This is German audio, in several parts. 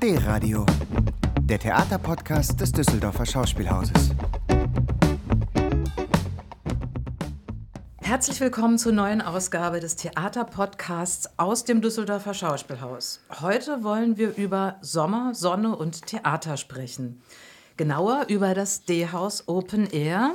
D-Radio, der Theaterpodcast des Düsseldorfer Schauspielhauses. Herzlich willkommen zur neuen Ausgabe des Theaterpodcasts aus dem Düsseldorfer Schauspielhaus. Heute wollen wir über Sommer, Sonne und Theater sprechen. Genauer über das D-Haus Open Air,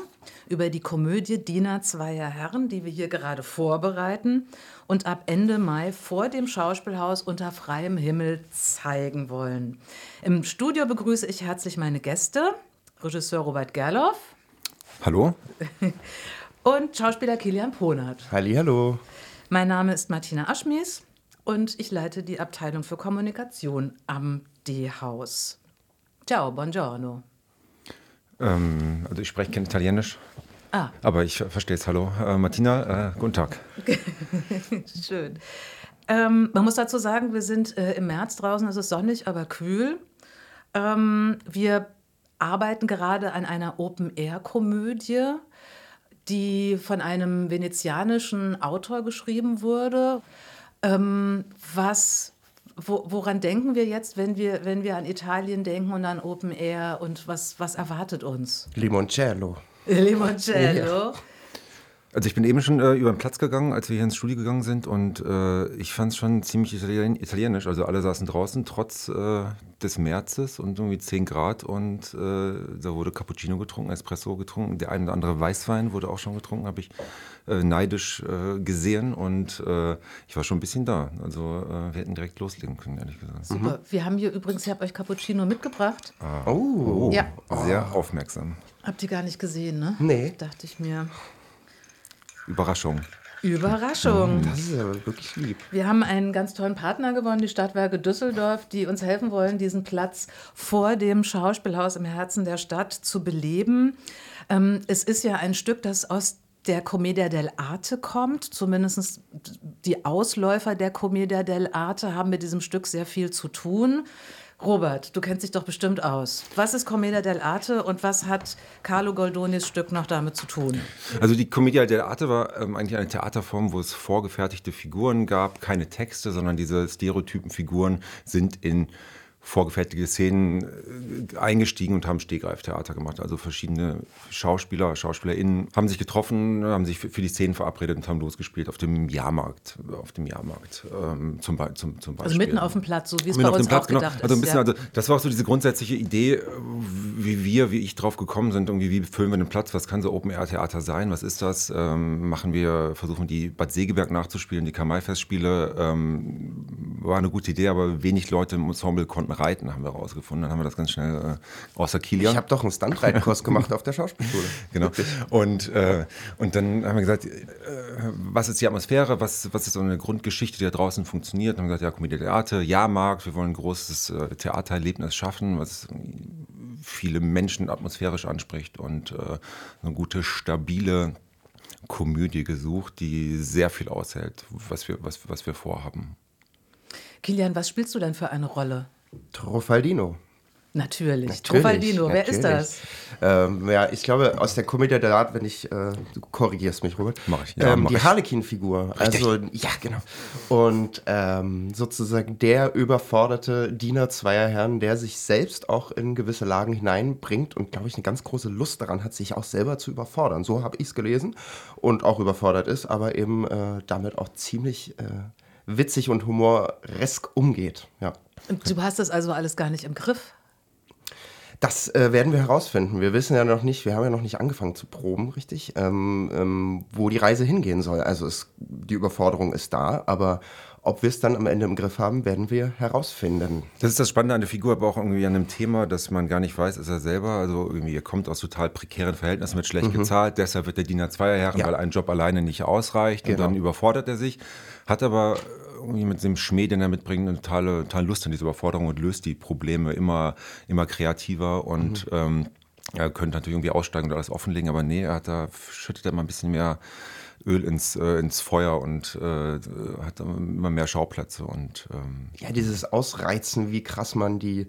über die Komödie Diener zweier Herren, die wir hier gerade vorbereiten und ab Ende Mai vor dem Schauspielhaus unter freiem Himmel zeigen wollen. Im Studio begrüße ich herzlich meine Gäste, Regisseur Robert Gerloff. Hallo. Und Schauspieler Kilian Ponert. Hallo. Mein Name ist Martina Aschmies und ich leite die Abteilung für Kommunikation am D-Haus. Ciao, buongiorno. Ähm, also ich spreche kein Italienisch. Ah. Aber ich verstehe es. Hallo. Äh, Martina, äh, guten Tag. Schön. Ähm, man muss dazu sagen, wir sind äh, im März draußen, es ist sonnig, aber kühl. Ähm, wir arbeiten gerade an einer Open-Air-Komödie, die von einem venezianischen Autor geschrieben wurde. Ähm, was, wo, woran denken wir jetzt, wenn wir, wenn wir an Italien denken und an Open Air und was, was erwartet uns? Limoncello. Limoncello. Ja. Also ich bin eben schon äh, über den Platz gegangen, als wir hier ins Studio gegangen sind und äh, ich fand es schon ziemlich Italien italienisch. Also alle saßen draußen trotz äh, des Märzes und irgendwie 10 Grad und äh, da wurde Cappuccino getrunken, Espresso getrunken, der ein oder andere Weißwein wurde auch schon getrunken, habe ich äh, neidisch äh, gesehen und ich war schon ein bisschen da. Also wir hätten direkt loslegen können, ehrlich gesagt. Super. Mhm. Wir haben hier übrigens, ich habe euch Cappuccino mitgebracht. Ah. Oh, ja. sehr aufmerksam. Habt ihr gar nicht gesehen, ne? Nee. Dachte ich mir. Überraschung. Überraschung. Das ist aber wirklich lieb. Wir haben einen ganz tollen Partner gewonnen, die Stadtwerke Düsseldorf, die uns helfen wollen, diesen Platz vor dem Schauspielhaus im Herzen der Stadt zu beleben. Ähm, es ist ja ein Stück, das aus der Commedia dell'arte kommt. Zumindest die Ausläufer der Commedia dell'arte haben mit diesem Stück sehr viel zu tun. Robert, du kennst dich doch bestimmt aus. Was ist Commedia dell'arte und was hat Carlo Goldonis Stück noch damit zu tun? Also die Commedia dell'arte war ähm, eigentlich eine Theaterform, wo es vorgefertigte Figuren gab, keine Texte, sondern diese stereotypen Figuren sind in vorgefertigte Szenen äh, eingestiegen und haben Stegreiftheater gemacht. Also verschiedene Schauspieler, SchauspielerInnen haben sich getroffen, haben sich für, die Szenen verabredet und haben losgespielt auf dem Jahrmarkt, auf dem Jahrmarkt ähm, zum, zum, zum, Beispiel. Also mitten auf dem Platz, so wie es bei uns Platz, auch genau. gedacht also ein bisschen, ist. Ja. Also das war auch so diese grundsätzliche Idee, wie wir, wie ich drauf gekommen sind, irgendwie, wie füllen wir den Platz, was kann so Open-Air-Theater sein, was ist das? Ähm, machen wir, versuchen die Bad Segeberg nachzuspielen, die Kamai-Festspiele, ähm, war eine gute Idee, aber wenig Leute im Ensemble konnten reiten, haben wir rausgefunden. Dann haben wir das ganz schnell äh, außer Kilian. Ich habe doch einen Stuntreitenkurs gemacht auf der Schauspielschule. Genau. Und, äh, und dann haben wir gesagt, äh, was ist die Atmosphäre, was, was ist so eine Grundgeschichte, die da draußen funktioniert? Dann haben wir gesagt, ja, Commedia Theater, Jahrmarkt, wir wollen ein großes äh, Theatererlebnis schaffen, was viele Menschen atmosphärisch anspricht und äh, eine gute, stabile Komödie gesucht, die sehr viel aushält, was wir, was, was wir vorhaben. Kilian, was spielst du denn für eine Rolle? Trofaldino. Natürlich. Natürlich Trofaldino, wer ist das? Ähm, ja, ich glaube, aus der Commedia dell'arte, wenn ich, äh, du korrigierst mich, Robert. Mach ich, ja, ähm, mach Die Harlequin-Figur. Also, ja, genau. Und ähm, sozusagen der überforderte Diener zweier Herren, der sich selbst auch in gewisse Lagen hineinbringt und, glaube ich, eine ganz große Lust daran hat, sich auch selber zu überfordern. So habe ich es gelesen und auch überfordert ist, aber eben äh, damit auch ziemlich äh, witzig und humoresk umgeht. Ja. Du hast das also alles gar nicht im Griff? Das äh, werden wir herausfinden. Wir wissen ja noch nicht, wir haben ja noch nicht angefangen zu proben, richtig, ähm, ähm, wo die Reise hingehen soll. Also es, die Überforderung ist da, aber ob wir es dann am Ende im Griff haben, werden wir herausfinden. Das ist das Spannende an der Figur, aber auch irgendwie an einem Thema, dass man gar nicht weiß, ist er selber. Also irgendwie, er kommt aus total prekären Verhältnissen, wird schlecht mhm. gezahlt, deshalb wird der Diener zweier Herren, ja. weil ein Job alleine nicht ausreicht genau. und dann überfordert er sich, hat aber irgendwie mit dem Schmäh, den er mitbringt, eine totale, totale Lust an diese Überforderung und löst die Probleme immer, immer kreativer und mhm. ähm, er könnte natürlich irgendwie aussteigen und alles offenlegen, aber nee, er hat da, schüttet er mal ein bisschen mehr Öl ins, äh, ins Feuer und äh, hat immer mehr Schauplätze. Und, ähm, ja, dieses Ausreizen, wie krass man die,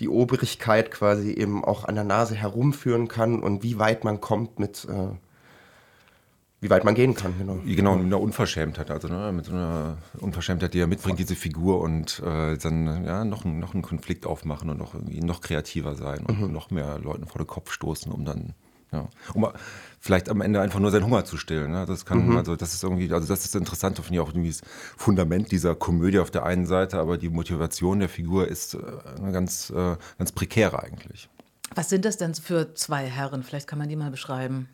die Obrigkeit quasi eben auch an der Nase herumführen kann und wie weit man kommt mit, äh, wie weit man gehen kann, genau. Genau, mit einer Unverschämtheit, also ne, mit so einer Unverschämtheit, die er mitbringt, diese Figur und äh, dann ja, noch, noch einen Konflikt aufmachen und noch irgendwie noch kreativer sein und mhm. noch mehr Leuten vor den Kopf stoßen, um dann ja, um vielleicht am Ende einfach nur seinen Hunger zu stillen. Ne? Das kann, mhm. also das ist irgendwie, also das ist interessant, finde ich auch irgendwie das Fundament dieser Komödie auf der einen Seite, aber die Motivation der Figur ist äh, eine ganz, äh, ganz prekäre eigentlich. Was sind das denn für zwei Herren? Vielleicht kann man die mal beschreiben.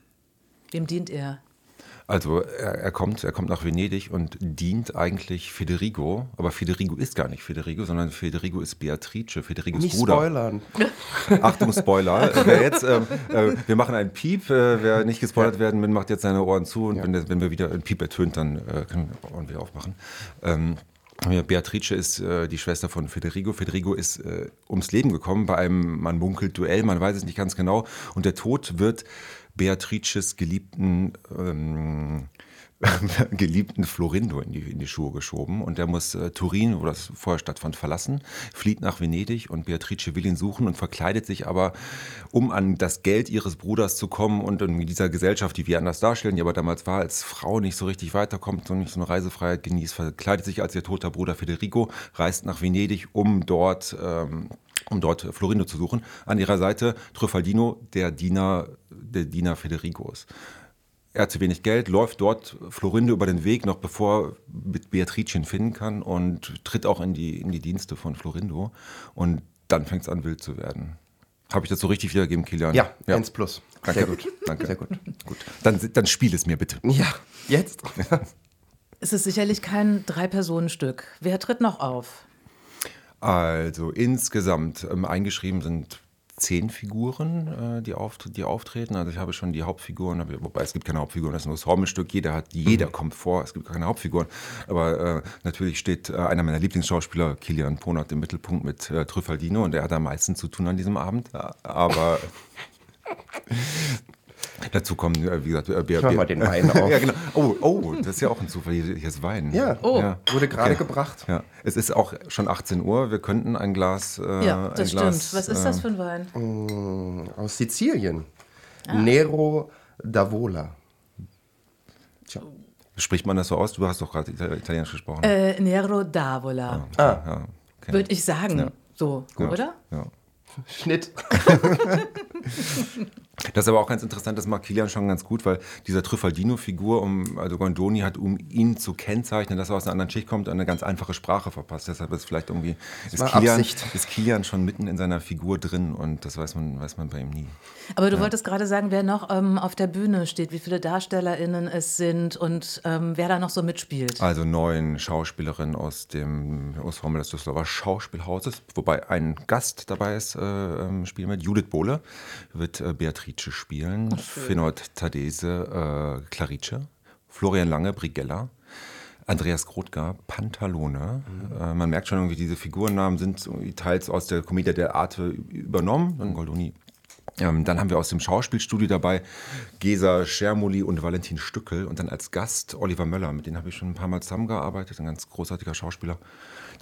Wem dient er? Also er, er, kommt, er kommt nach Venedig und dient eigentlich Federigo, aber Federigo ist gar nicht Federigo, sondern Federigo ist Beatrice, Federigos nicht Bruder. Spoilern. Achtung, Spoiler. wer jetzt, ähm, äh, wir machen einen Piep, äh, wer nicht gespoilert werden will, macht jetzt seine Ohren zu und ja. wenn, wenn, wir wieder ein Piep ertönt, dann äh, können wir Ohren wieder aufmachen. Ähm, Beatrice ist äh, die Schwester von Federigo. Federigo ist äh, ums Leben gekommen bei einem, man munkelt, Duell, man weiß es nicht ganz genau. Und der Tod wird Beatrices geliebten ähm, geliebten Florindo in die, in die Schuhe geschoben. Und der muss äh, Turin, wo das vorher stattfand, verlassen, flieht nach Venedig und Beatrice will ihn suchen und verkleidet sich aber, um an das Geld ihres Bruders zu kommen und in dieser Gesellschaft, die wir anders darstellen, die aber damals war, als Frau nicht so richtig weiterkommt und nicht so eine Reisefreiheit genießt, verkleidet sich als ihr toter Bruder Federico, reist nach Venedig, um dort ähm, um dort Florindo zu suchen. An ihrer Seite Truffaldino, der Diener, der Diener Federicos. Er hat zu wenig Geld, läuft dort Florindo über den Weg, noch bevor mit Beatrice ihn finden kann und tritt auch in die, in die Dienste von Florindo. Und dann fängt es an, wild zu werden. Habe ich das so richtig wiedergegeben, Kilian? Ja, ja. 1 plus. Danke. Sehr gut. Danke. Sehr gut. gut. Dann, dann spiel es mir bitte. Ja, jetzt. es ist sicherlich kein Drei-Personen-Stück. Wer tritt noch auf? Also insgesamt ähm, eingeschrieben sind zehn Figuren, äh, die, auft die auftreten. Also ich habe schon die Hauptfiguren, wobei es gibt keine Hauptfiguren, das ist nur das Hormenstück. Jeder hat, jeder mhm. kommt vor, es gibt keine Hauptfiguren. Aber äh, natürlich steht äh, einer meiner Lieblingsschauspieler, Kilian Ponat, im Mittelpunkt mit äh, Trüffaldino und er hat am meisten zu tun an diesem Abend. Aber Dazu kommen, äh, wie gesagt, äh, Bier. Hör mal den Wein auf. ja, genau. Oh, oh, das ist ja auch ein Zufall. Hier, hier ist Wein. Ja, oh. ja. wurde gerade okay. gebracht. Ja. Es ist auch schon 18 Uhr. Wir könnten ein Glas. Äh, ja, das stimmt. Glas, Was ist das für ein Wein? Mm, aus Sizilien. Ah. Nero d'Avola. Tja. Spricht man das so aus? Du hast doch gerade Italienisch gesprochen. Äh, Nero d'Avola. Ah. ah. Ja, okay. Würde ich sagen. So, Gut. oder? Ja. Schnitt. Das ist aber auch ganz interessant, das macht Kilian schon ganz gut, weil dieser Trüffaldino-Figur, um, also Gondoni hat, um ihn zu kennzeichnen, dass er aus einer anderen Schicht kommt, eine ganz einfache Sprache verpasst. Deshalb ist vielleicht irgendwie, ist Kilian, ist Kilian, schon mitten in seiner Figur drin und das weiß man, weiß man bei ihm nie. Aber du ja. wolltest gerade sagen, wer noch ähm, auf der Bühne steht, wie viele DarstellerInnen es sind und ähm, wer da noch so mitspielt. Also neun Schauspielerinnen aus dem Ensemble des Düsseldorfer Schauspielhauses, wobei ein Gast dabei ist, äh, ähm, spielen mit Judith Bohle, wird äh, Beatrice spielen, oh, Fenot Tadese, äh, Clarice, Florian Lange, Brigella. Andreas Grotger, Pantalone. Mhm. Äh, man merkt schon irgendwie, diese Figurennamen sind teils aus der Commedia der Arte übernommen. Dann Goldoni ähm, dann haben wir aus dem Schauspielstudio dabei Gesa Schermoli und Valentin Stückel und dann als Gast Oliver Möller, mit denen habe ich schon ein paar Mal zusammengearbeitet, ein ganz großartiger Schauspieler,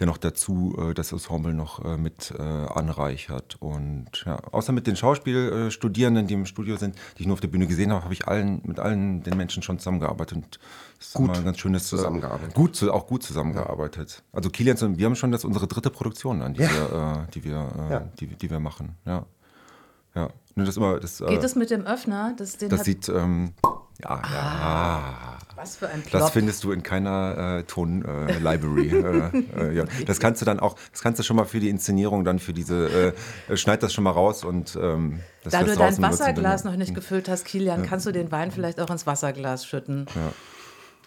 der noch dazu äh, das Ensemble noch äh, mit äh, anreichert. Und ja, außer mit den Schauspielstudierenden, die im Studio sind, die ich nur auf der Bühne gesehen habe, habe ich allen, mit allen den Menschen schon zusammengearbeitet. Und das ist gut, ein ganz schönes äh, zusammengearbeitet. Gut, auch gut zusammengearbeitet. Also Kilian, wir haben schon das unsere dritte Produktion an, die ja. wir, äh, die, wir, äh, ja. die, die wir machen. Ja. Ja. Das immer, das, Geht es mit dem Öffner? Das, das sieht, ähm, ja, ah, ja. Was für ein Plop. Das findest du in keiner äh, Ton-Library. Äh, äh, ja. Das kannst du dann auch, das kannst du schon mal für die Inszenierung, dann für diese, äh, schneid das schon mal raus und ähm, das Da du dein Wasserglas noch nicht gefüllt hast, Kilian, kannst du den Wein vielleicht auch ins Wasserglas schütten. Ja.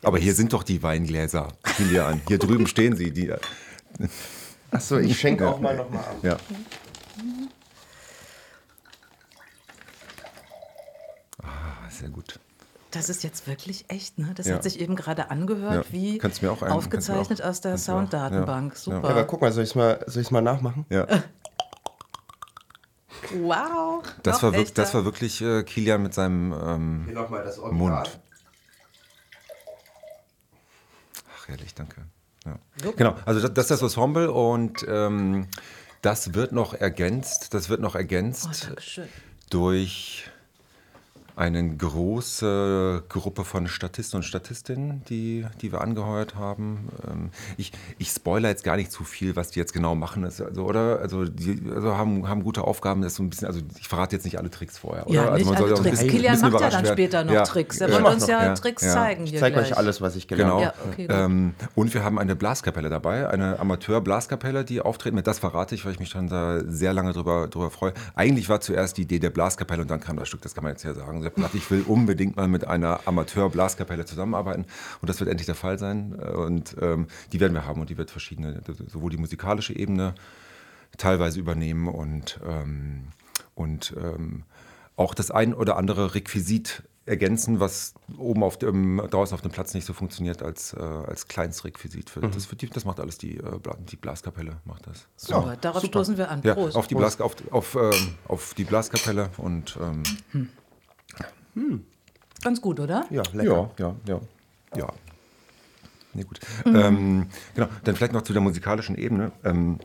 Aber hier sind doch die Weingläser, Kilian. Hier drüben stehen sie. Die, Achso, ich schenke auch mal nochmal ab. Ja. Sehr gut. Das ist jetzt wirklich echt, ne? Das ja. hat sich eben gerade angehört, ja. wie ein, aufgezeichnet aus der Sounddatenbank. Super. Ja, aber guck mal, soll ich es mal, mal nachmachen? Ja. wow. Das war, wirklich, das war wirklich äh, Kilian mit seinem ähm, Hier mal das Mund. Ach, herrlich, danke. Ja. Genau, also das, das, ist das Ensemble und ähm, das wird noch ergänzt, das wird noch ergänzt oh, durch eine große Gruppe von Statisten und Statistinnen, die, die wir angeheuert haben. Ähm, ich, ich spoiler jetzt gar nicht zu viel, was die jetzt genau machen, also, oder? Also die also haben, haben gute Aufgaben, das so ein bisschen, also ich verrate jetzt nicht alle Tricks vorher, oder? Ja, also nicht alle Tricks. Kilian macht ja dann später noch ja. Tricks. Er wollte uns ja, Tricks ja. zeigen. Ich zeige euch alles, was ich gelernt genau. habe. Okay, ähm, und wir haben eine Blaskapelle dabei, eine Amateur-Blaskapelle, die auftreten. Das verrate ich, weil ich mich schon da sehr lange drüber, drüber freue. Eigentlich war zuerst die Idee der Blaskapelle und dann kam das Stück, das kann man jetzt ja sagen. Ich will unbedingt mal mit einer Amateur-Blaskapelle zusammenarbeiten und das wird endlich der Fall sein. Und ähm, die werden wir haben und die wird verschiedene, sowohl die musikalische Ebene teilweise übernehmen und, ähm, und ähm, auch das ein oder andere Requisit ergänzen, was oben auf dem, draußen auf dem Platz nicht so funktioniert als, äh, als Kleinstrequisit. Für, mhm. das, für die, das macht alles die, äh, die Blaskapelle. Macht das. Super, ja, darauf super. stoßen wir an. Prost. Ja, auf, die Blas, auf, auf, ähm, auf die Blaskapelle und ähm, hm. Hm. Ganz gut, oder? Ja, lecker. Ja, ja, ja. ja. Nee, gut. Mhm. Ähm, genau, dann vielleicht noch zu der musikalischen Ebene. Ähm,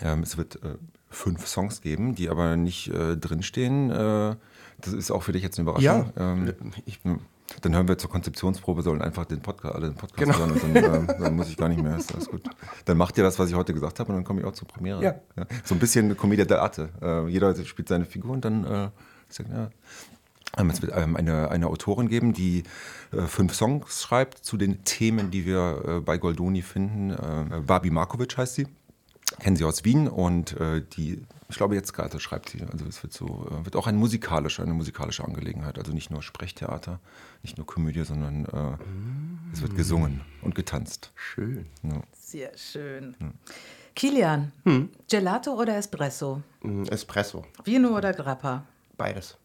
ähm, es wird äh, fünf Songs geben, die aber nicht äh, drinstehen. Äh, das ist auch für dich jetzt eine Überraschung. Ja. Ähm, ich, dann hören wir zur Konzeptionsprobe, sollen einfach den Podcast, alle den Podcast genau. hören und dann, äh, dann, muss ich gar nicht mehr. Ist alles gut. Dann macht ihr das, was ich heute gesagt habe und dann komme ich auch zur Premiere. Ja. ja. So ein bisschen Commedia dell'arte. Äh, jeder spielt seine Figur und dann äh, sagt, ja, es wird ähm, eine, eine Autorin geben, die äh, fünf Songs schreibt zu den Themen, die wir äh, bei Goldoni finden. Äh, Babi Markovic heißt sie. Kennen sie aus Wien und äh, die, ich glaube jetzt gerade schreibt sie, also es wird so, äh, wird auch ein musikalische, eine musikalische Angelegenheit, also nicht nur Sprechtheater, nicht nur Komödie, sondern mm. es wird gesungen und getanzt. Schön. Ja. Sehr schön. Hm. Kilian, hm? Gelato oder Espresso? Mm, Espresso. Vino oder Grappa? Beides.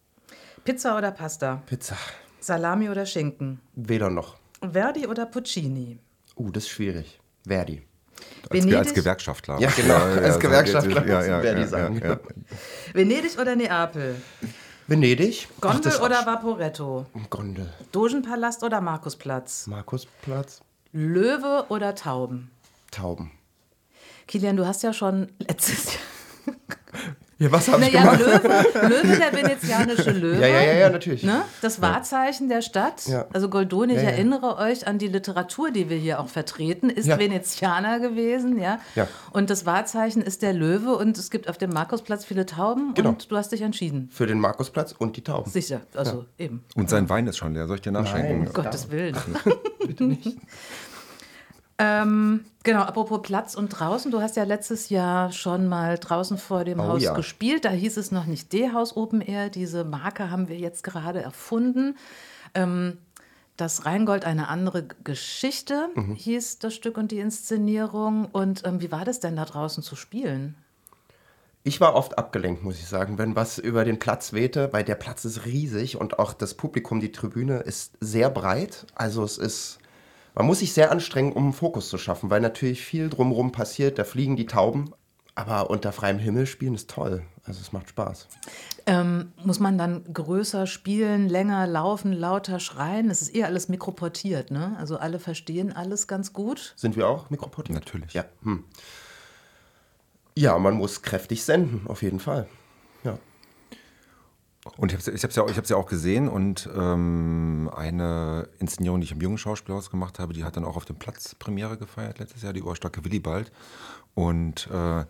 Pizza oder Pasta? Pizza. Salami oder Schinken? Weder noch. Verdi oder Puccini? Uh, das ist schwierig. Verdi. Als, als, Gewerkschaftler. Ja, genau. Ja, als Gewerkschaftler ja, ja, Verdi sagen. Venedig oder Neapel? Venedig. Gondel Ach, oder Vaporetto? Gondel. Dogenpalast oder Markusplatz? Markusplatz. Löwe oder Tauben? Tauben. Kilian, du hast ja schon letztes Jahr ja, was habe ich naja, gemacht? Löwe, Löwe, der venezianische Löwe. Ja, ja, ja, ja natürlich. Ne? Das Wahrzeichen der Stadt. Ja. Also Goldoni, ich erinnere euch an die Literatur, die wir hier auch vertreten, ist Venezianer gewesen. Ja? Ja. Und das Wahrzeichen ist der Löwe und es gibt auf dem Markusplatz viele Tauben genau. und du hast dich entschieden. Für den Markusplatz und die Tauben. Sicher, also eben. Und sein Wein ist schon leer. Soll ich dir nachschenken? Nein, um Gottes Willen. Bitte nicht. Ähm, genau, apropos Platz und draußen. Du hast ja letztes Jahr schon mal draußen vor dem oh, Haus ja. gespielt. Da hieß es noch nicht D-Haus Open Air. Diese Marke haben wir jetzt gerade erfunden. Ähm, das Rheingold, eine andere Geschichte, mhm. hieß das Stück und die Inszenierung. Und ähm, wie war das denn da draußen zu spielen? Ich war oft abgelenkt, muss ich sagen, wenn was über den Platz wehte, weil der Platz ist riesig und auch das Publikum, die Tribüne ist sehr breit. Also es ist man muss sich sehr anstrengen, um einen Fokus zu schaffen, weil natürlich viel drumherum passiert. Da fliegen die Tauben, aber unter freiem Himmel spielen ist toll. Also es macht Spaß. Ähm, muss man dann größer spielen, länger laufen, lauter schreien? Es ist eher alles mikroportiert, ne? Also alle verstehen alles ganz gut. Sind wir auch mikroportiert? Natürlich. Ja. Hm. Ja, man muss kräftig senden, auf jeden Fall. Ja. Und ich habe es ja, ja auch gesehen und ähm, eine Inszenierung, die ich im Jungen Schauspielhaus gemacht habe, die hat dann auch auf dem Platz Premiere gefeiert letztes Jahr, die Ohrstacke Willibald. Und äh,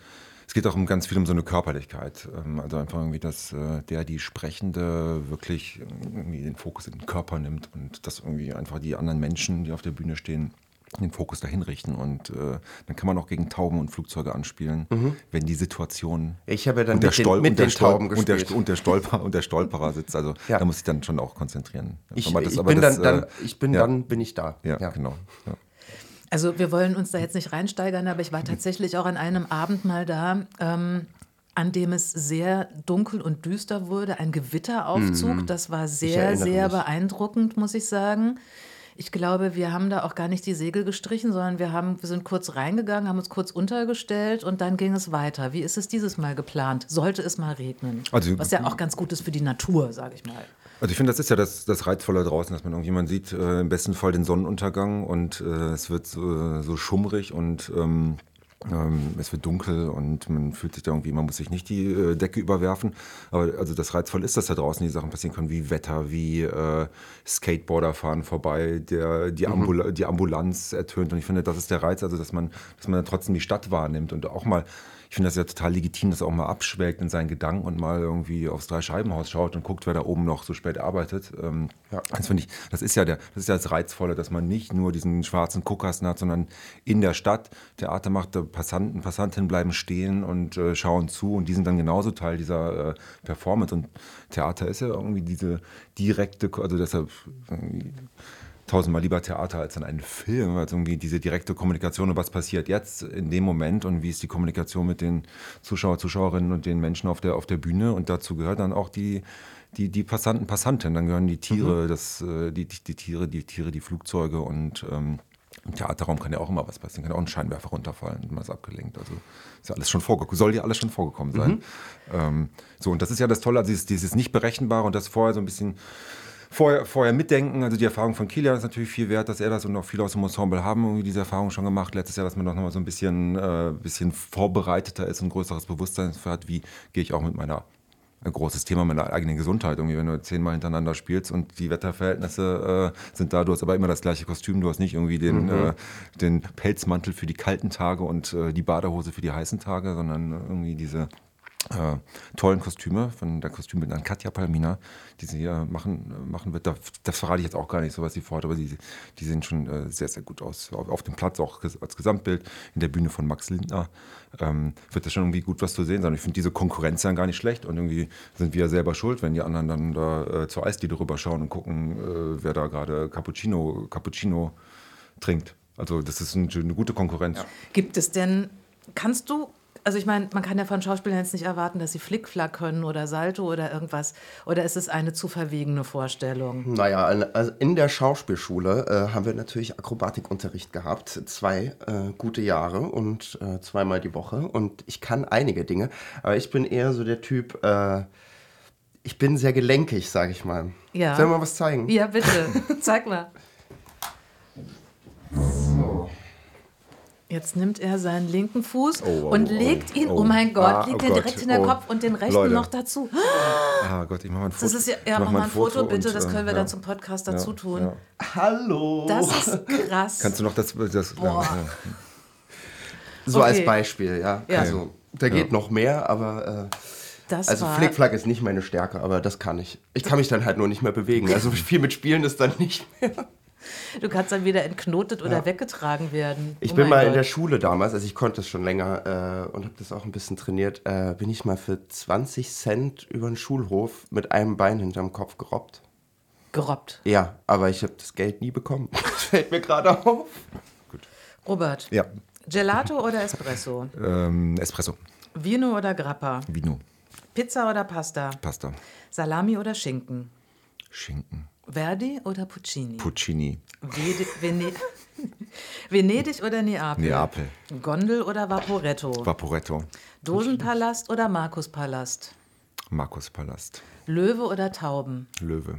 es geht auch um ganz viel um so eine Körperlichkeit. Ähm, also einfach irgendwie, dass äh, der, die Sprechende wirklich den Fokus in den Körper nimmt und dass irgendwie einfach die anderen Menschen, die auf der Bühne stehen, den Fokus dahin richten und äh, dann kann man auch gegen Tauben und Flugzeuge anspielen, mhm. wenn die Situation ich habe ja dann mit, den, mit den Tauben und der, und der, Stolper und der Stolperer sitzt, also ja. da muss ich dann schon auch konzentrieren. Ich, das, ich bin, das, dann, dann, äh, ich bin ja. dann bin ich da. Ja, ja. genau. Also wir wollen uns da jetzt nicht reinsteigern, aber ich war tatsächlich auch an einem Abend mal da. Ähm, an dem es sehr dunkel und düster wurde, ein Gewitteraufzug. Mhm. Das war sehr, sehr mich. beeindruckend, muss ich sagen. Ich glaube, wir haben da auch gar nicht die Segel gestrichen, sondern wir, haben, wir sind kurz reingegangen, haben uns kurz untergestellt und dann ging es weiter. Wie ist es dieses Mal geplant? Sollte es mal regnen? Also, Was ja auch ganz gut ist für die Natur, sage ich mal. Also ich finde, das ist ja das, das Reizvolle draußen, dass man irgendjemand sieht, äh, im besten Fall den Sonnenuntergang und äh, es wird so, so schummrig und ähm, Ähm, es wird dunkel und man fühlt sich da irgendwie, man muss sich nicht die äh, Decke überwerfen. Aber also das reizvoll ist, dass da draußen die Sachen passieren können, wie Wetter, wie äh, Skateboarder fahren vorbei, der, die, Ambul mhm. die Ambulanz ertönt. Und ich finde, das ist der Reiz, also dass man, dass man dann trotzdem die Stadt wahrnimmt und auch mal ich finde das ja total legitim, dass er auch mal abschwelgt in seinen Gedanken und mal irgendwie aufs Dreischeibenhaus schaut und guckt, wer da oben noch so spät arbeitet. Ähm, ja. Das finde ich, das ist ja der, das ist ja das Reizvolle, dass man nicht nur diesen schwarzen Guckkasten hat, sondern in der Stadt Theater macht, Passanten, Passantinnen bleiben stehen und äh, schauen zu und die sind dann genauso Teil dieser äh, Performance. Und Theater ist ja irgendwie diese direkte, also deshalb tausendmal lieber Theater als dann einen Film, als irgendwie diese direkte Kommunikation und was passiert jetzt in dem Moment und wie ist die Kommunikation mit den Zuschauer, Zuschauerinnen und den Menschen auf der, auf der Bühne und dazu gehört dann auch die, die, die Passanten, Passanten, dann gehören die Tiere, mhm. das, äh, die, die, die, Tiere, die Tiere, die Flugzeuge und ähm, im Theaterraum kann ja auch immer was passieren, kann ja auch ein Scheinwerfer runterfallen und man ist abgelenkt. Also ist ja alles schon vorgekommen, soll ja alles schon vorgekommen sein. Mhm. Ähm, so, und das ist ja das Tolle, also dieses, dieses nicht berechenbare und das vorher so ein bisschen vorher, vorher mitdenken. Also die Erfahrung von Kilian ist natürlich viel wert, dass er das und auch viele aus dem Ensemble haben irgendwie diese Erfahrung schon gemacht. Letztes Jahr, dass man doch nochmal so ein bisschen, äh, bisschen vorbereiteter ist und größeres Bewusstsein für hat, wie gehe ich auch mit meiner ein großes Thema mit der eigenen Gesundheit. Irgendwie, wenn du zehnmal hintereinander spielst und die Wetterverhältnisse äh, sind da, du hast aber immer das gleiche Kostüm, du hast nicht irgendwie den, mhm. äh, den Pelzmantel für die kalten Tage und äh, die Badehose für die heißen Tage, sondern irgendwie diese äh, tollen Kostüme von der Kostümbildnerin Katja Palmina, die sie hier machen, machen wird. das verrate ich jetzt auch gar nicht so, was sie vorhat, aber die, die sehen schon äh, sehr, sehr gut aus. Auf, auf, dem Platz auch als Gesamtbild, in der Bühne von Max Lindner, ähm, wird das schon irgendwie gut was zu sehen sein. Ich finde diese Konkurrenz dann gar nicht schlecht und irgendwie sind wir ja selber schuld, wenn die anderen dann da äh, zur Eisdiele rüberschauen und gucken, äh, wer da gerade Cappuccino, Cappuccino trinkt. Also das ist eine, eine gute Konkurrenz. Ja. Gibt es denn, kannst du also ich meine, man kann ja von Schauspielern jetzt nicht erwarten, dass sie Flickflack können oder Salto oder irgendwas. Oder ist es eine zu verwegene Vorstellung? Naja, also in der Schauspielschule äh, haben wir natürlich Akrobatikunterricht gehabt. Zwei äh, gute Jahre und äh, zweimal die Woche. Und ich kann einige Dinge. Aber ich bin eher so der Typ, äh, ich bin sehr gelenkig, sage ich mal. Ja. Soll ich mal was zeigen? Ja, bitte. Zeig mal. Jetzt nimmt er seinen linken Fuß oh, oh, und oh, legt ihn, oh, oh mein Gott, ah, legt oh ihn direkt Gott, in den Kopf und den rechten Leute. noch dazu. Ah Gott, ich mach mal ein Foto. Das ist ja, ja mach, mal ein Foto, Foto bitte, und, das können wir ja. dann zum Podcast dazu tun. Ja. Hallo! Das ist krass. Kannst du noch das... das so okay. als Beispiel, ja. Also, da geht noch mehr, aber... Äh, das also Flickflack ist nicht meine Stärke, aber das kann ich. Ich kann mich dann halt nur nicht mehr bewegen. Also viel mit Spielen ist dann nicht mehr. Du kannst dann wieder entknotet oder ja. weggetragen werden. Ich oh bin mal Gott. in der Schule damals, also ich konnte das schon länger äh, und habe das auch ein bisschen trainiert, äh, bin ich mal für 20 Cent über den Schulhof mit einem Bein hinterm Kopf gerobbt. Gerobbt? Ja, aber ich habe das Geld nie bekommen. Das fällt mir gerade auf. Gut. Robert. Ja. Gelato oder Espresso? Ähm, Espresso. Vino oder Grappa? Vino. Pizza oder Pasta? Pasta. Salami oder Schinken? Schinken. Verdi oder Puccini? Puccini. Vede Vene Venedig oder Neapel? Neapel. Gondel oder Vaporetto? Vaporetto. Dogenpalast oder Markuspalast? Markuspalast. Löwe oder Tauben? Löwe.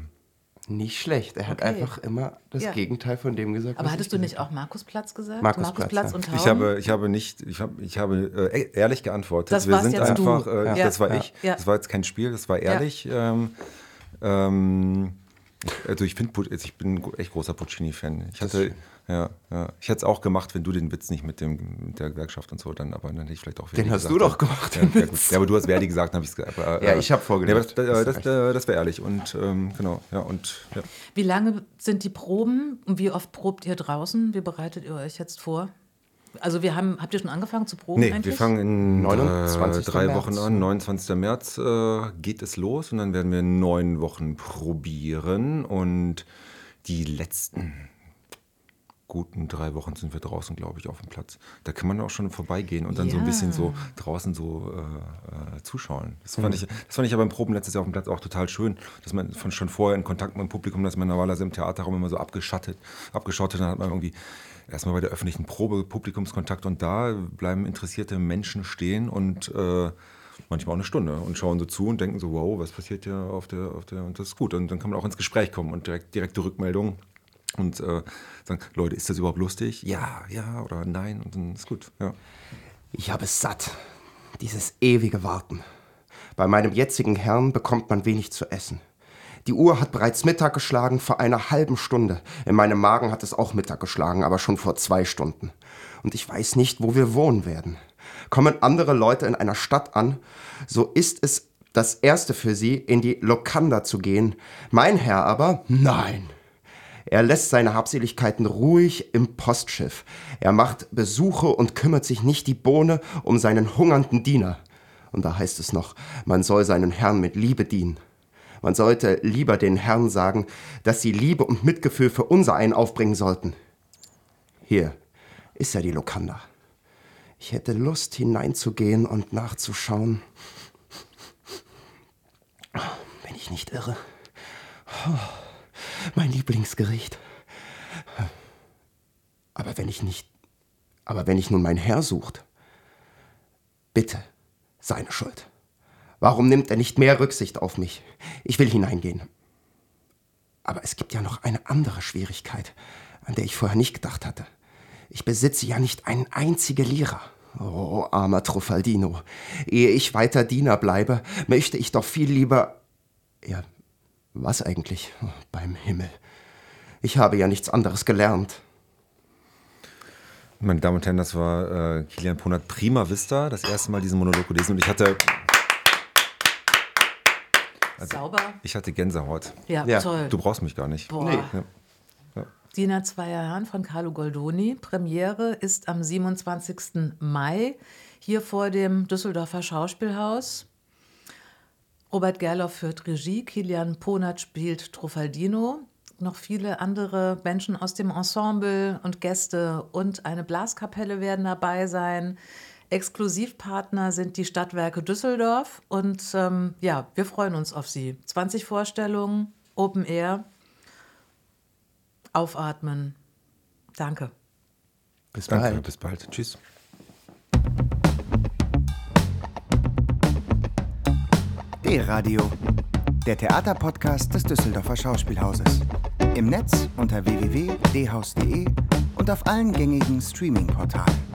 Nicht schlecht. Er hat okay. einfach immer das ja. Gegenteil von dem gesagt. Aber hattest du nicht auch Markusplatz gesagt? Markusplatz, Markusplatz ja. und Tauben? Ich habe, ich habe nicht, ich habe, ich habe äh, ehrlich geantwortet. Das Wir sind jetzt einfach, äh, ja. das war ich. Das war jetzt kein Spiel, das war ehrlich. Ähm, ähm, also ich finde, also ich bin ein echt großer Puccini-Fan. Ich hatte, ja, ja, ich hätte es auch gemacht, wenn du den Witz nicht mit, dem, mit der Gewerkschaft und so, dann, aber dann hätte ich vielleicht auch. Den hast gesagt, du doch gemacht. Ja, ja, ja, aber du hast Verdi gesagt, habe ich gesagt. Äh, ja, ich habe vorgedacht. Ja, das, das, das, das wäre ehrlich und ähm, genau, ja und. Ja. Wie lange sind die Proben und wie oft probt ihr draußen? Wie bereitet ihr euch jetzt vor? Also wir haben, habt ihr schon angefangen zu proben nee, eigentlich? wir fangen in 29. drei März. Wochen an. 29. März äh, geht es los und dann werden wir neun Wochen probieren und die letzten guten drei Wochen sind wir draußen, glaube ich, auf dem Platz. Da kann man auch schon vorbeigehen und dann ja. so ein bisschen so draußen so äh, äh, zuschauen. Das fand, mhm. ich, das fand ich aber im Proben letztes Jahr auf dem Platz auch total schön, dass man von schon vorher in Kontakt mit dem Publikum, dass man normalerweise im Theaterraum immer so abgeschattet, abgeschottet, dann hat man irgendwie erstmal bei der öffentlichen Probe Publikumskontakt und da bleiben interessierte Menschen stehen und äh, manchmal auch eine Stunde und schauen so zu und denken so, wow, was passiert hier auf der, auf der, und das ist gut. Und dann kann man auch ins Gespräch kommen und direkt, direkte Rückmeldung und äh, sagen, Leute, ist das überhaupt lustig? Ja, ja oder nein und dann ist gut, ja. Ich habe es satt, dieses ewige Warten. Bei meinem jetzigen Herrn bekommt man wenig zu essen. Die Uhr hat bereits Mittag geschlagen vor einer halben Stunde. In meinem Magen hat es auch Mittag geschlagen, aber schon vor zwei Stunden. Und ich weiß nicht, wo wir wohnen werden. Kommen andere Leute in einer Stadt an, so ist es das Erste für sie, in die Lokanda zu gehen. Mein Herr aber, nein. Er lässt seine Habseligkeiten ruhig im Postschiff. Er macht Besuche und kümmert sich nicht die Bohne um seinen hungernden Diener. Und da heißt es noch, man soll seinen Herrn mit Liebe dienen. Man sollte lieber den Herrn sagen, dass sie Liebe und Mitgefühl für unser einen aufbringen sollten. Hier ist ja die Lokanda. Ich hätte Lust hineinzugehen und nachzuschauen. Bin ich nicht irre? Mein Lieblingsgericht. Aber wenn ich nicht. Aber wenn ich nun mein Herr sucht, bitte, seine Schuld. Warum nimmt er nicht mehr Rücksicht auf mich? Ich will hineingehen. Aber es gibt ja noch eine andere Schwierigkeit, an der ich vorher nicht gedacht hatte. Ich besitze ja nicht einen einzige Lira. Oh, armer Truffaldino. Ehe ich weiter Diener bleibe, möchte ich doch viel lieber. Ja, was eigentlich? Oh, beim Himmel. Ich habe ja nichts anderes gelernt. Meine Damen und Herren, das war äh, Kilian Ponat Prima Vista, das erste Mal diesen Monolog gelesen und ich hatte. Also, Sauber. Ich hatte Gänsehaut. Ja, ja, toll. Du brauchst mich gar nicht. Boah. Nee. Ja. Dina Zweier Herren von Carlo Goldoni. Premiere ist am 27. Mai hier vor dem Düsseldorfer Schauspielhaus. Robert Gerloff führt Regie, Kilian Ponat spielt Truffaldino. Noch viele andere Menschen aus dem Ensemble und Gäste und eine Blaskapelle werden dabei sein. Exklusivpartner sind die Stadtwerke Düsseldorf und ähm, ja, wir freuen uns auf Sie. 20 Vorstellungen, Open Air aufatmen. Danke. Bis Danke, bald. Bis bald. Tschüss. D-Radio, der Theaterpodcast des Düsseldorfer Schauspielhauses. Im Netz unter www.dhaus.de und auf allen gängigen Streaming-Portalen.